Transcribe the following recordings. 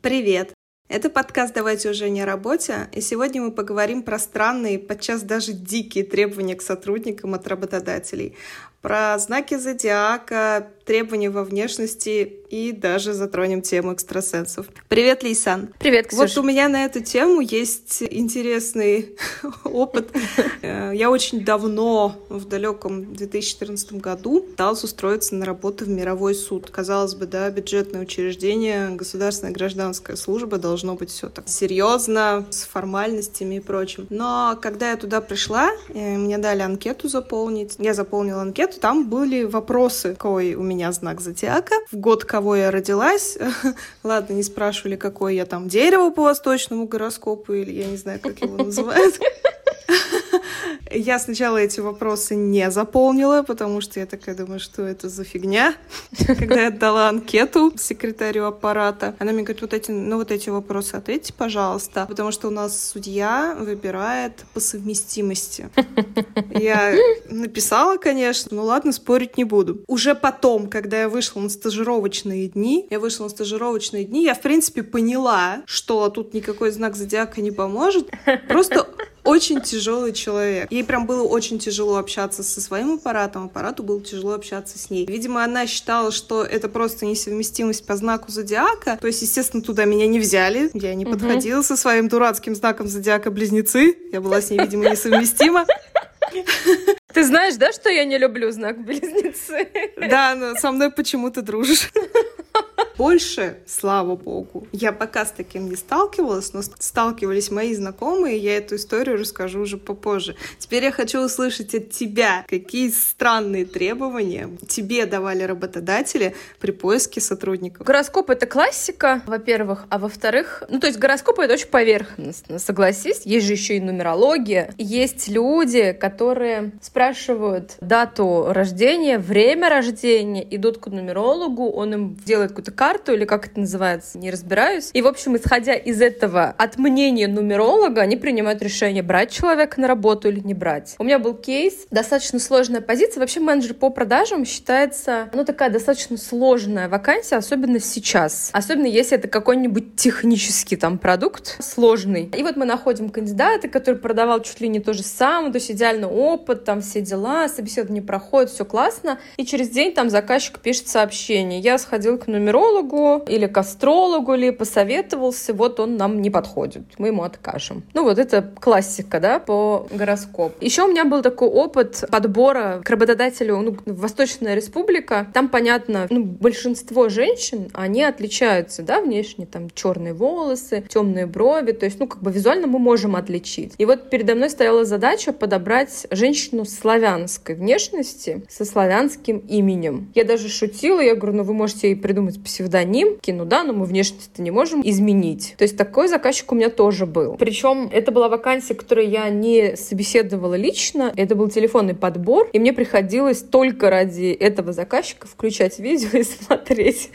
Привет! Это подкаст «Давайте уже не о работе», и сегодня мы поговорим про странные, подчас даже дикие требования к сотрудникам от работодателей, про знаки зодиака, требования во внешности и даже затронем тему экстрасенсов. Привет, Лейсан. Привет, Ксюша. Вот у меня на эту тему есть интересный опыт. Э, я очень давно, в далеком 2014 году, пыталась устроиться на работу в мировой суд. Казалось бы, да, бюджетное учреждение, государственная гражданская служба должно быть все так серьезно, с формальностями и прочим. Но когда я туда пришла, э, мне дали анкету заполнить. Я заполнила анкету, там были вопросы, какой у меня знак зодиака, в год кого я родилась. Ладно, не спрашивали, какое я там дерево по восточному гороскопу, или я не знаю, как его называют. Я сначала эти вопросы не заполнила, потому что я такая думаю, что это за фигня. Когда я отдала анкету секретарю аппарата, она мне говорит, вот эти, ну вот эти вопросы ответьте, пожалуйста, потому что у нас судья выбирает по совместимости. Я написала, конечно, ну ладно, спорить не буду. Уже потом, когда я вышла на стажировочные дни, я вышла на стажировочные дни, я, в принципе, поняла, что тут никакой знак зодиака не поможет. Просто очень тяжелый человек. Ей прям было очень тяжело общаться со своим аппаратом, аппарату было тяжело общаться с ней. Видимо, она считала, что это просто несовместимость по знаку зодиака. То есть, естественно, туда меня не взяли. Я не подходила со своим дурацким знаком зодиака близнецы. Я была с ней, видимо, несовместима. Ты знаешь, да, что я не люблю знак близнецы? Да, но со мной почему ты дружишь. Больше, слава богу, я пока с таким не сталкивалась, но сталкивались мои знакомые, я эту историю расскажу уже попозже. Теперь я хочу услышать от тебя, какие странные требования тебе давали работодатели при поиске сотрудников. Гороскоп — это классика, во-первых, а во-вторых, ну, то есть гороскоп — это очень поверхностно, согласись. Есть же еще и нумерология. Есть люди, которые спрашивают дату рождения, время рождения, идут к нумерологу, он им делает какую-то карту или как это называется, не разбираюсь. И, в общем, исходя из этого, от мнения нумеролога, они принимают решение, брать человека на работу или не брать. У меня был кейс, достаточно сложная позиция. Вообще менеджер по продажам считается, ну, такая достаточно сложная вакансия, особенно сейчас. Особенно если это какой-нибудь технический там продукт сложный. И вот мы находим кандидата, который продавал чуть ли не то же самое, то есть идеальный опыт, там все дела, собеседование проходит, все классно. И через день там заказчик пишет сообщение. Я сходил к нумерологу или к астрологу, или посоветовался, вот он нам не подходит, мы ему откажем. Ну вот это классика, да, по гороскопу. Еще у меня был такой опыт подбора к работодателю, ну, Восточная Республика. Там, понятно, ну, большинство женщин, они отличаются, да, внешне, там, черные волосы, темные брови, то есть, ну, как бы визуально мы можем отличить. И вот передо мной стояла задача подобрать женщину славянской внешности со славянским именем. Я даже шутила, я говорю, ну, вы можете ей придумать псевдоним, кину, да, но мы внешность-то не можем изменить. То есть такой заказчик у меня тоже был. Причем это была вакансия, которую я не собеседовала лично, это был телефонный подбор, и мне приходилось только ради этого заказчика включать видео и смотреть,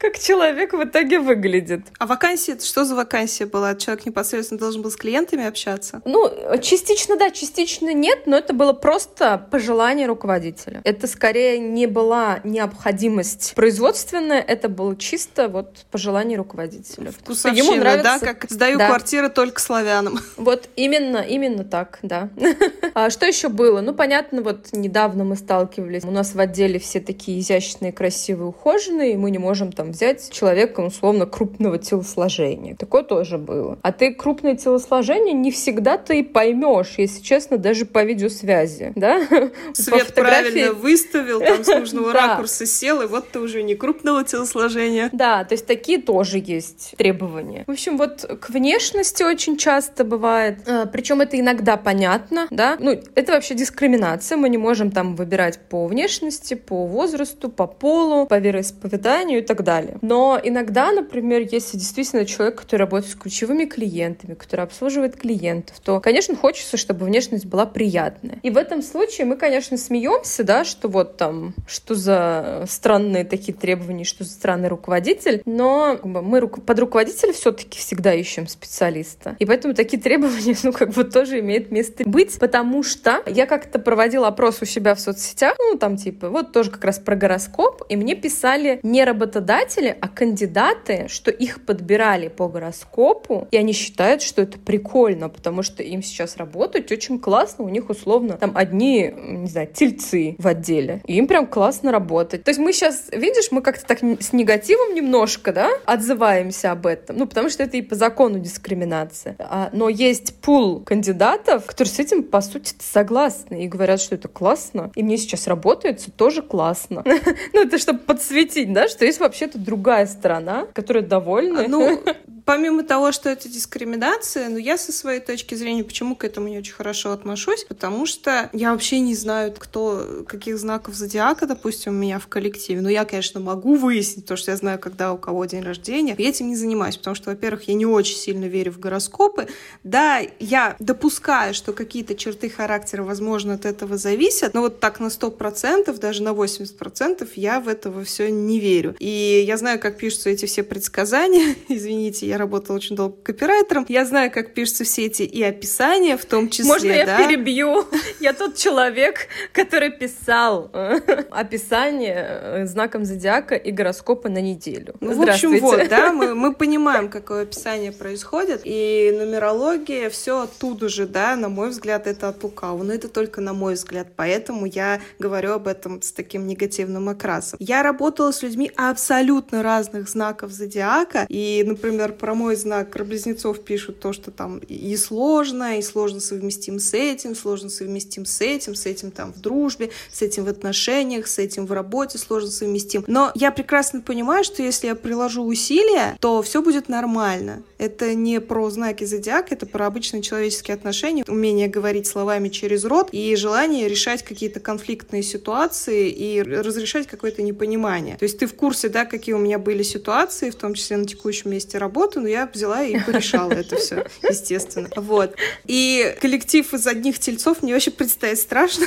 как человек в итоге выглядит. А вакансия, что за вакансия была? Человек непосредственно должен был с клиентами общаться? Ну, частично да, частично нет, но это было просто пожелание руководителя. Это скорее не была необходимость производственная, это было чисто вот пожелание руководителя. Вкусовщина, ему нравится... да? Как сдаю да. квартиры только славянам. Вот именно, именно так, да. а что еще было? Ну, понятно, вот недавно мы сталкивались, у нас в отделе все такие изящные, красивые, ухоженные, и мы не можем там взять человека, условно, крупного телосложения. Такое тоже было. А ты крупное телосложение не всегда ты и поймешь, если честно, даже по видеосвязи, да? Свет правильно выставил, там с нужного ракурса сел, и вот ты уже не крупного телосложения. Да, то есть такие тоже есть требования. В общем, вот к внешности очень часто бывает, а, причем это иногда понятно, да, ну, это вообще дискриминация, мы не можем там выбирать по внешности, по возрасту, по полу, по вероисповеданию и так далее. Но иногда, например, если действительно человек, который работает с ключевыми клиентами, который обслуживает клиентов, то, конечно, хочется, чтобы внешность была приятная. И в этом случае мы, конечно, смеемся, да, что вот там, что за странные такие требования, что за странный руководитель, но мы под руководителя все-таки всегда ищем специалиста. И поэтому такие требования, ну, как бы тоже имеют место быть, потому что я как-то проводила опрос у себя в соцсетях, ну, там, типа, вот тоже как раз про гороскоп, и мне писали не работодатели, а кандидаты, что их подбирали по гороскопу, и они считают, что это прикольно, потому что им сейчас работать очень классно, у них условно там одни, не знаю, тельцы в отделе, и им прям классно работать. То есть мы сейчас, видишь, мы как-то так с негативом немножко, да, отзываемся об этом, ну, потому что это и по закону дискриминация. А, но есть пул кандидатов, которые с этим, по сути, согласны и говорят, что это классно, и мне сейчас работается тоже классно. Ну, это чтобы подсветить, да, что есть вообще-то другая сторона, которая довольна. Ну, помимо того, что это дискриминация, ну, я со своей точки зрения, почему к этому не очень хорошо отношусь, потому что я вообще не знаю, кто, каких знаков зодиака, допустим, у меня в коллективе. Но я, конечно, могу выяснить, то, что я знаю, когда у кого день рождения. Я этим не занимаюсь, потому что, во-первых, я не очень сильно верю в гороскопы. Да, я допускаю, что какие-то черты характера, возможно, от этого зависят, но вот так на 100%, даже на 80% я в этого все не верю. И я знаю, как пишутся эти все предсказания. Извините, я я работала очень долго копирайтером. Я знаю, как пишутся все эти и описания, в том числе. Можно я да? перебью? Я тот человек, который писал э, описание э, знаком зодиака и гороскопа на неделю. Ну, в общем, вот, да, мы, мы понимаем, какое описание происходит, и нумерология, все оттуда же, да, на мой взгляд, это от лукавого, но это только на мой взгляд, поэтому я говорю об этом с таким негативным окрасом. Я работала с людьми абсолютно разных знаков зодиака, и, например, про мой знак близнецов пишут то, что там и сложно, и сложно совместим с этим, сложно совместим с этим, с этим там в дружбе, с этим в отношениях, с этим в работе сложно совместим. Но я прекрасно понимаю, что если я приложу усилия, то все будет нормально. Это не про знаки зодиака, это про обычные человеческие отношения, умение говорить словами через рот и желание решать какие-то конфликтные ситуации и разрешать какое-то непонимание. То есть ты в курсе, да, какие у меня были ситуации, в том числе на текущем месте работы, работу, но я взяла и порешала это все, естественно. Вот. И коллектив из одних тельцов мне вообще представить страшно,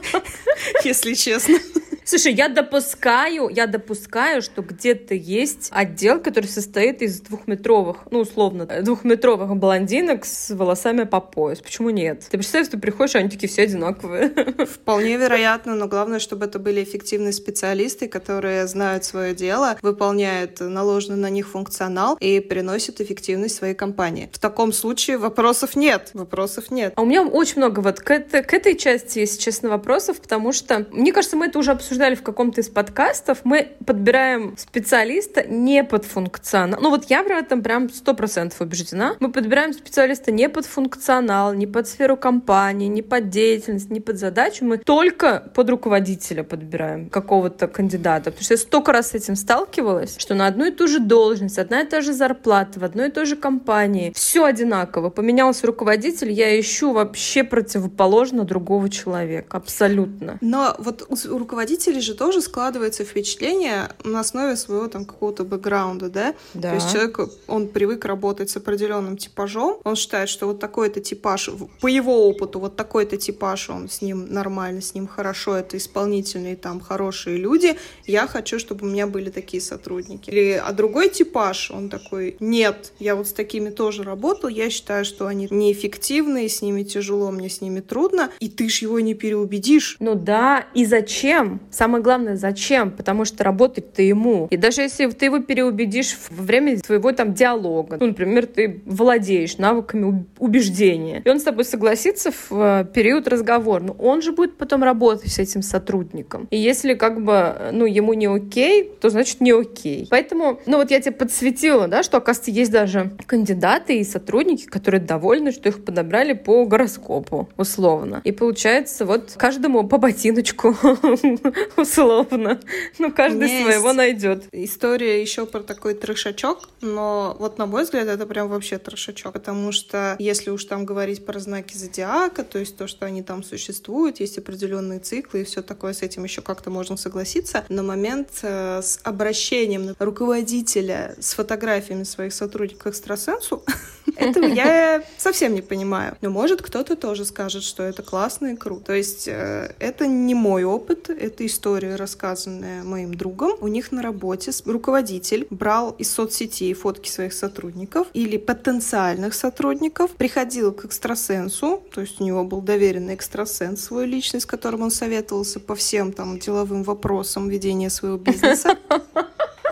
если честно. Слушай, я допускаю, я допускаю, что где-то есть отдел, который состоит из двухметровых, ну, условно, двухметровых блондинок с волосами по пояс. Почему нет? Ты представляешь, ты приходишь, они такие все одинаковые. Вполне вероятно, но главное, чтобы это были эффективные специалисты, которые знают свое дело, выполняют наложенный на них функционал и приносят эффективность своей компании. В таком случае вопросов нет. Вопросов нет. А у меня очень много вот к, это, к этой части, если честно, вопросов, потому что, мне кажется, мы это уже обсуждали обсуждали в каком-то из подкастов, мы подбираем специалиста не под функционал. Ну вот я в этом прям сто процентов убеждена. Мы подбираем специалиста не под функционал, не под сферу компании, не под деятельность, не под задачу. Мы только под руководителя подбираем какого-то кандидата. Потому что я столько раз с этим сталкивалась, что на одну и ту же должность, одна и та же зарплата в одной и той же компании, все одинаково. Поменялся руководитель, я ищу вообще противоположно другого человека. Абсолютно. Но вот у руководителя родителей же тоже складывается впечатление на основе своего там какого-то бэкграунда, да? да? То есть человек, он привык работать с определенным типажом, он считает, что вот такой-то типаж, по его опыту, вот такой-то типаж, он с ним нормально, с ним хорошо, это исполнительные там хорошие люди, я хочу, чтобы у меня были такие сотрудники. Или, а другой типаж, он такой, нет, я вот с такими тоже работал, я считаю, что они неэффективные, с ними тяжело, мне с ними трудно, и ты ж его не переубедишь. Ну да, и зачем? Самое главное, зачем? Потому что работать ты ему. И даже если ты его переубедишь во время твоего там диалога, ну, например, ты владеешь навыками убеждения, и он с тобой согласится в э, период разговора, но он же будет потом работать с этим сотрудником. И если как бы, ну, ему не окей, то значит не окей. Поэтому, ну, вот я тебе подсветила, да, что, оказывается, есть даже кандидаты и сотрудники, которые довольны, что их подобрали по гороскопу, условно. И получается, вот каждому по ботиночку условно. Ну, каждый своего найдет. История еще про такой трешачок, но вот на мой взгляд это прям вообще трешачок, потому что если уж там говорить про знаки зодиака, то есть то, что они там существуют, есть определенные циклы и все такое, с этим еще как-то можно согласиться, на момент э, с обращением руководителя с фотографиями своих сотрудников к экстрасенсу, этого я совсем не понимаю. Но может кто-то тоже скажет, что это классно и круто. То есть э, это не мой опыт, это история, рассказанная моим другом. У них на работе руководитель брал из соцсетей фотки своих сотрудников или потенциальных сотрудников, приходил к экстрасенсу, то есть у него был доверенный экстрасенс свой личный, с которым он советовался по всем там деловым вопросам ведения своего бизнеса.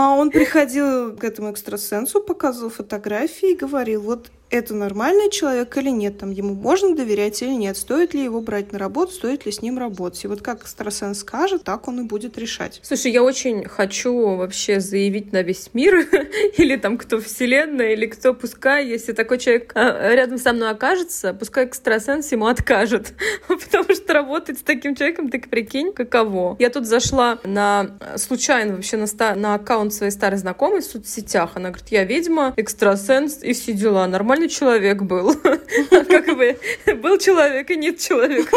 А он приходил к этому экстрасенсу, показывал фотографии и говорил, вот это нормальный человек или нет, там ему можно доверять или нет, стоит ли его брать на работу, стоит ли с ним работать. И вот как экстрасенс скажет, так он и будет решать. Слушай, я очень хочу вообще заявить на весь мир, или там кто вселенная, или кто, пускай, если такой человек а, рядом со мной окажется, пускай экстрасенс ему откажет, потому что работать с таким человеком, так прикинь, каково. Я тут зашла на случайно вообще на, на аккаунт своей старой знакомой в соцсетях, она говорит, я ведьма, экстрасенс и все дела, нормально нормальный человек был. Как бы был человек и нет человека.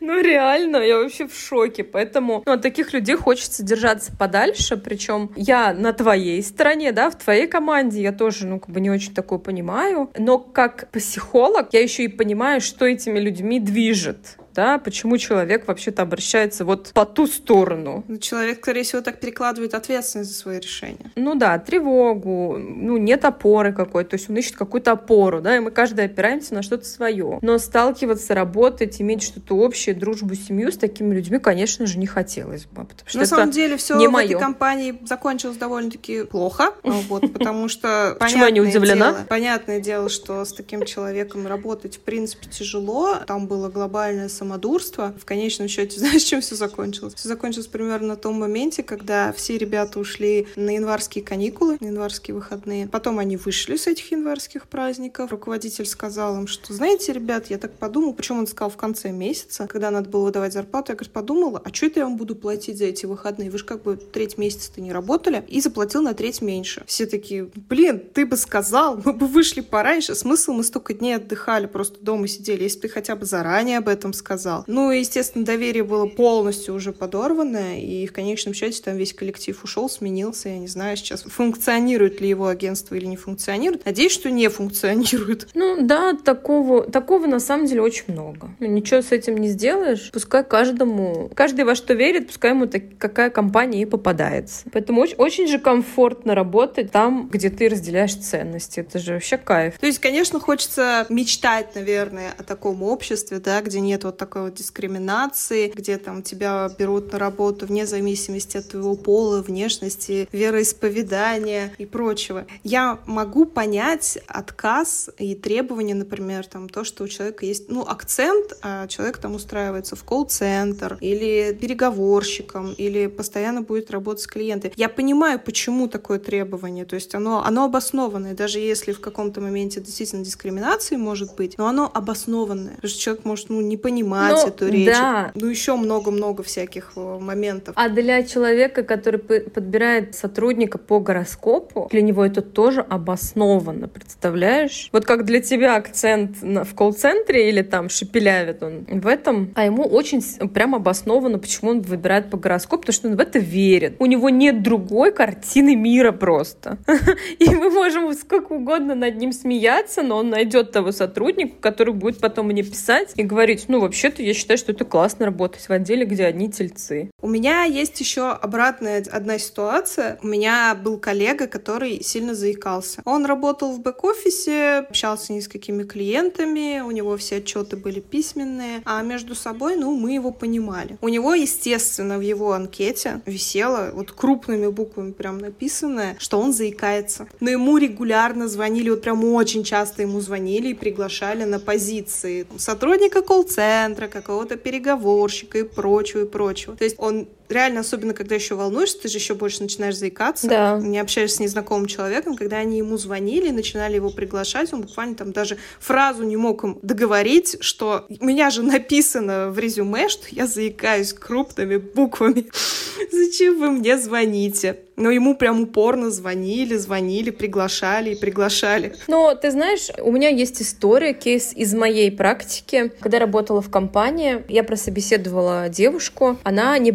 Ну, реально, я вообще в шоке. Поэтому ну, от таких людей хочется держаться подальше. Причем я на твоей стороне, да, в твоей команде я тоже, ну, как бы не очень такое понимаю. Но как психолог я еще и понимаю, что этими людьми движет да, почему человек вообще-то обращается вот по ту сторону. Ну, человек, скорее всего, так перекладывает ответственность за свои решения. Ну да, тревогу, ну нет опоры какой-то, то есть он ищет какую-то опору, да, и мы каждый опираемся на что-то свое. Но сталкиваться, работать, иметь что-то общее, дружбу, семью с такими людьми, конечно же, не хотелось бы. Потому что на самом деле все не в моё. этой компании закончилось довольно-таки плохо, вот, потому что Почему я не удивлена? Понятное дело, что с таким человеком работать в принципе тяжело. Там было глобальное самодурство. В конечном счете, знаешь, чем все закончилось? Все закончилось примерно на том моменте, когда все ребята ушли на январские каникулы, на январские выходные. Потом они вышли с этих январских праздников. Руководитель сказал им, что, знаете, ребят, я так подумал, почему он сказал в конце месяца, когда надо было выдавать зарплату, я, говорит, подумала, а что это я вам буду платить за эти выходные? Вы же как бы треть месяца-то не работали. И заплатил на треть меньше. Все такие, блин, ты бы сказал, мы бы вышли пораньше. Смысл, мы столько дней отдыхали, просто дома сидели. Если бы ты хотя бы заранее об этом сказал, сказал. Ну, и, естественно, доверие было полностью уже подорвано, и в конечном счете там весь коллектив ушел, сменился. Я не знаю сейчас, функционирует ли его агентство или не функционирует. Надеюсь, что не функционирует. Ну, да, такого, такого на самом деле очень много. Ну, ничего с этим не сделаешь. Пускай каждому, каждый во что верит, пускай ему так, какая компания и попадается. Поэтому очень, очень же комфортно работать там, где ты разделяешь ценности. Это же вообще кайф. То есть, конечно, хочется мечтать, наверное, о таком обществе, да, где нет вот такой вот дискриминации, где там тебя берут на работу вне зависимости от твоего пола, внешности, вероисповедания и прочего. Я могу понять отказ и требования, например, там то, что у человека есть, ну, акцент, а человек там устраивается в колл-центр или переговорщиком, или постоянно будет работать с клиентами. Я понимаю, почему такое требование, то есть оно, оно обоснованное, даже если в каком-то моменте действительно дискриминации может быть, но оно обоснованное, потому что человек может, ну, не понимать, понимать ну, эту речь. Да. Ну, еще много-много всяких э, моментов. А для человека, который подбирает сотрудника по гороскопу, для него это тоже обоснованно, представляешь? Вот как для тебя акцент в колл-центре или там шепелявит он в этом, а ему очень прям обоснованно, почему он выбирает по гороскопу, потому что он в это верит. У него нет другой картины мира просто. И мы можем сколько угодно над ним смеяться, но он найдет того сотрудника, который будет потом мне писать и говорить, ну, вообще вообще-то я считаю, что это классно работать в отделе, где одни тельцы. У меня есть еще обратная одна ситуация. У меня был коллега, который сильно заикался. Он работал в бэк-офисе, общался с несколькими клиентами, у него все отчеты были письменные, а между собой, ну, мы его понимали. У него, естественно, в его анкете висело вот крупными буквами прям написанное, что он заикается. Но ему регулярно звонили, вот прям очень часто ему звонили и приглашали на позиции сотрудника колл-центра, центра, какого-то переговорщика и прочего, и прочего. То есть он реально, особенно когда еще волнуешься, ты же еще больше начинаешь заикаться, да. не общаешься с незнакомым человеком, когда они ему звонили, начинали его приглашать, он буквально там даже фразу не мог им договорить, что у меня же написано в резюме, что я заикаюсь крупными буквами. Зачем вы мне звоните? Но ему прям упорно звонили, звонили, приглашали и приглашали. Но ты знаешь, у меня есть история, кейс из моей практики. Когда работала в компании, я прособеседовала девушку, она не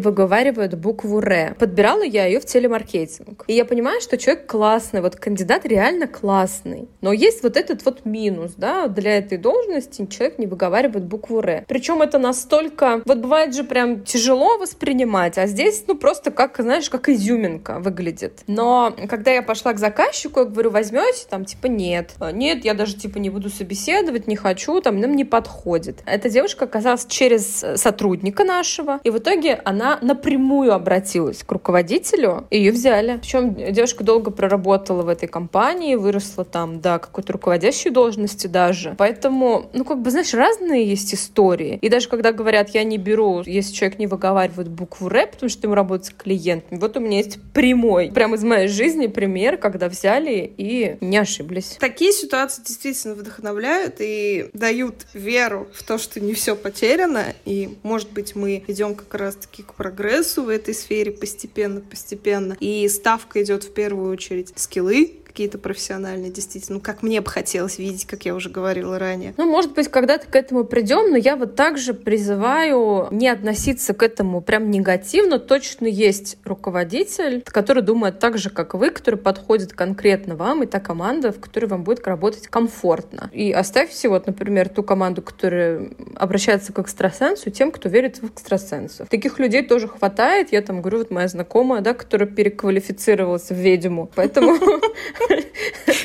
выговаривает букву «Р». Подбирала я ее в телемаркетинг. И я понимаю, что человек классный, вот кандидат реально классный. Но есть вот этот вот минус, да, для этой должности человек не выговаривает букву «Р». Причем это настолько... Вот бывает же прям тяжело воспринимать, а здесь, ну, просто как, знаешь, как изюминка выглядит. Но когда я пошла к заказчику, я говорю, возьмете? Там, типа, нет. Нет, я даже, типа, не буду собеседовать, не хочу, там, нам не подходит. Эта девушка оказалась через сотрудника нашего, и в итоге она напрямую напрямую обратилась к руководителю, ее взяли. Причем девушка долго проработала в этой компании, выросла там до какой-то руководящей должности даже. Поэтому, ну, как бы, знаешь, разные есть истории. И даже когда говорят, я не беру, если человек не выговаривает букву рэп, потому что ему работает клиент, вот у меня есть прямой, прямо из моей жизни пример, когда взяли и не ошиблись. Такие ситуации действительно вдохновляют и дают веру в то, что не все потеряно, и, может быть, мы идем как раз-таки к прогрессу в этой сфере постепенно-постепенно, и ставка идет в первую очередь скиллы, какие-то профессиональные, действительно, ну, как мне бы хотелось видеть, как я уже говорила ранее. Ну, может быть, когда-то к этому придем, но я вот также призываю не относиться к этому прям негативно. Точно есть руководитель, который думает так же, как вы, который подходит конкретно вам, и та команда, в которой вам будет работать комфортно. И оставьте вот, например, ту команду, которая обращается к экстрасенсу, тем, кто верит в экстрасенсов. Таких людей тоже хватает. Я там говорю, вот моя знакомая, да, которая переквалифицировалась в ведьму. Поэтому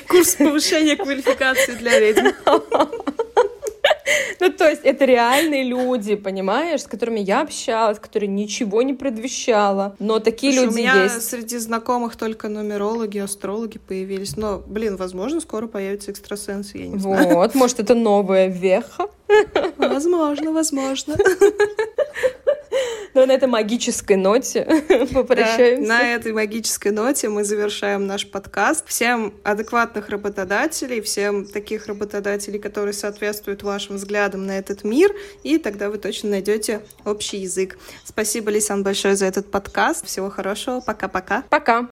Курс повышения квалификации для ведьм. Ну, то есть это реальные люди, понимаешь, с которыми я общалась, которые ничего не предвещала. Но такие Слушай, люди у меня есть. среди знакомых только нумерологи, астрологи появились. Но, блин, возможно, скоро появятся экстрасенсы, я не знаю. Вот, может, это новая веха. Возможно, возможно. Ну, на этой магической ноте попрощаемся. Да, на этой магической ноте мы завершаем наш подкаст. Всем адекватных работодателей, всем таких работодателей, которые соответствуют вашим взглядам на этот мир, и тогда вы точно найдете общий язык. Спасибо, Лисан, большое за этот подкаст. Всего хорошего. Пока-пока. Пока.